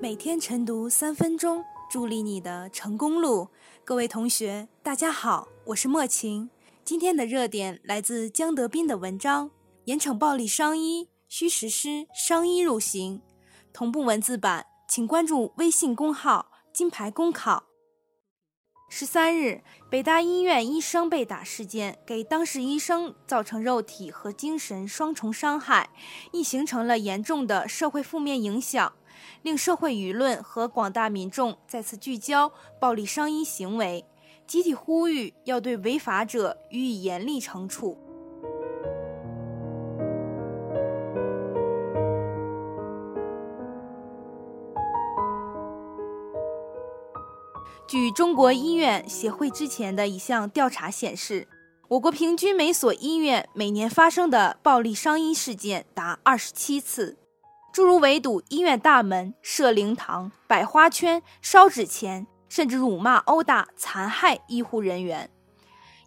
每天晨读三分钟，助力你的成功路。各位同学，大家好，我是莫晴。今天的热点来自江德斌的文章：严惩暴力伤医，需实施伤医入刑。同步文字版，请关注微信公号“金牌公考”。十三日，北大医院医生被打事件给当事医生造成肉体和精神双重伤害，亦形成了严重的社会负面影响。令社会舆论和广大民众再次聚焦暴力伤医行为，集体呼吁要对违法者予以严厉惩处。据中国医院协会之前的一项调查显示，我国平均每所医院每年发生的暴力伤医事件达二十七次。诸如围堵医院大门、设灵堂、摆花圈、烧纸钱，甚至辱骂、殴打、残害医护人员，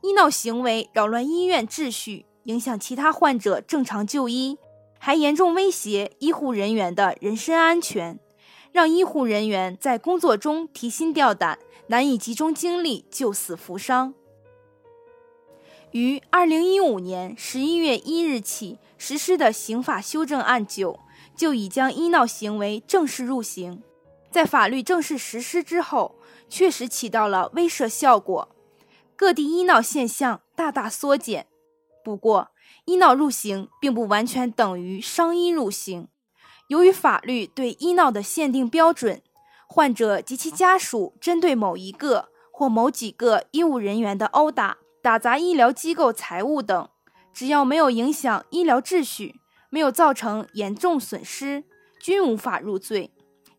医闹行为扰乱医院秩序，影响其他患者正常就医，还严重威胁医护人员的人身安全，让医护人员在工作中提心吊胆，难以集中精力救死扶伤。于二零一五年十一月一日起实施的刑法修正案九。就已将医闹行为正式入刑，在法律正式实施之后，确实起到了威慑效果，各地医闹现象大大缩减。不过，医闹入刑并不完全等于伤医入刑，由于法律对医闹的限定标准，患者及其家属针对某一个或某几个医务人员的殴打、打砸医疗机构财物等，只要没有影响医疗秩序。没有造成严重损失，均无法入罪。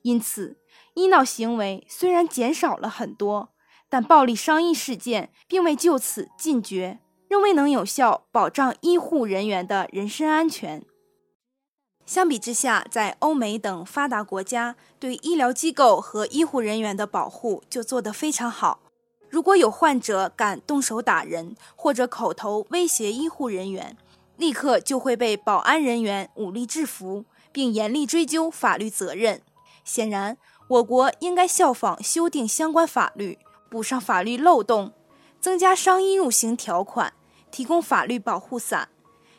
因此，医闹行为虽然减少了很多，但暴力伤医事件并未就此禁绝，仍未能有效保障医护人员的人身安全。相比之下，在欧美等发达国家，对医疗机构和医护人员的保护就做得非常好。如果有患者敢动手打人，或者口头威胁医护人员，立刻就会被保安人员武力制服，并严厉追究法律责任。显然，我国应该效仿修订相关法律，补上法律漏洞，增加伤医入刑条款，提供法律保护伞，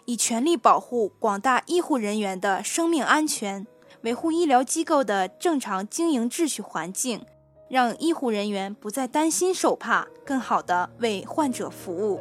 以全力保护广大医护人员的生命安全，维护医疗机构的正常经营秩序环境，让医护人员不再担心受怕，更好地为患者服务。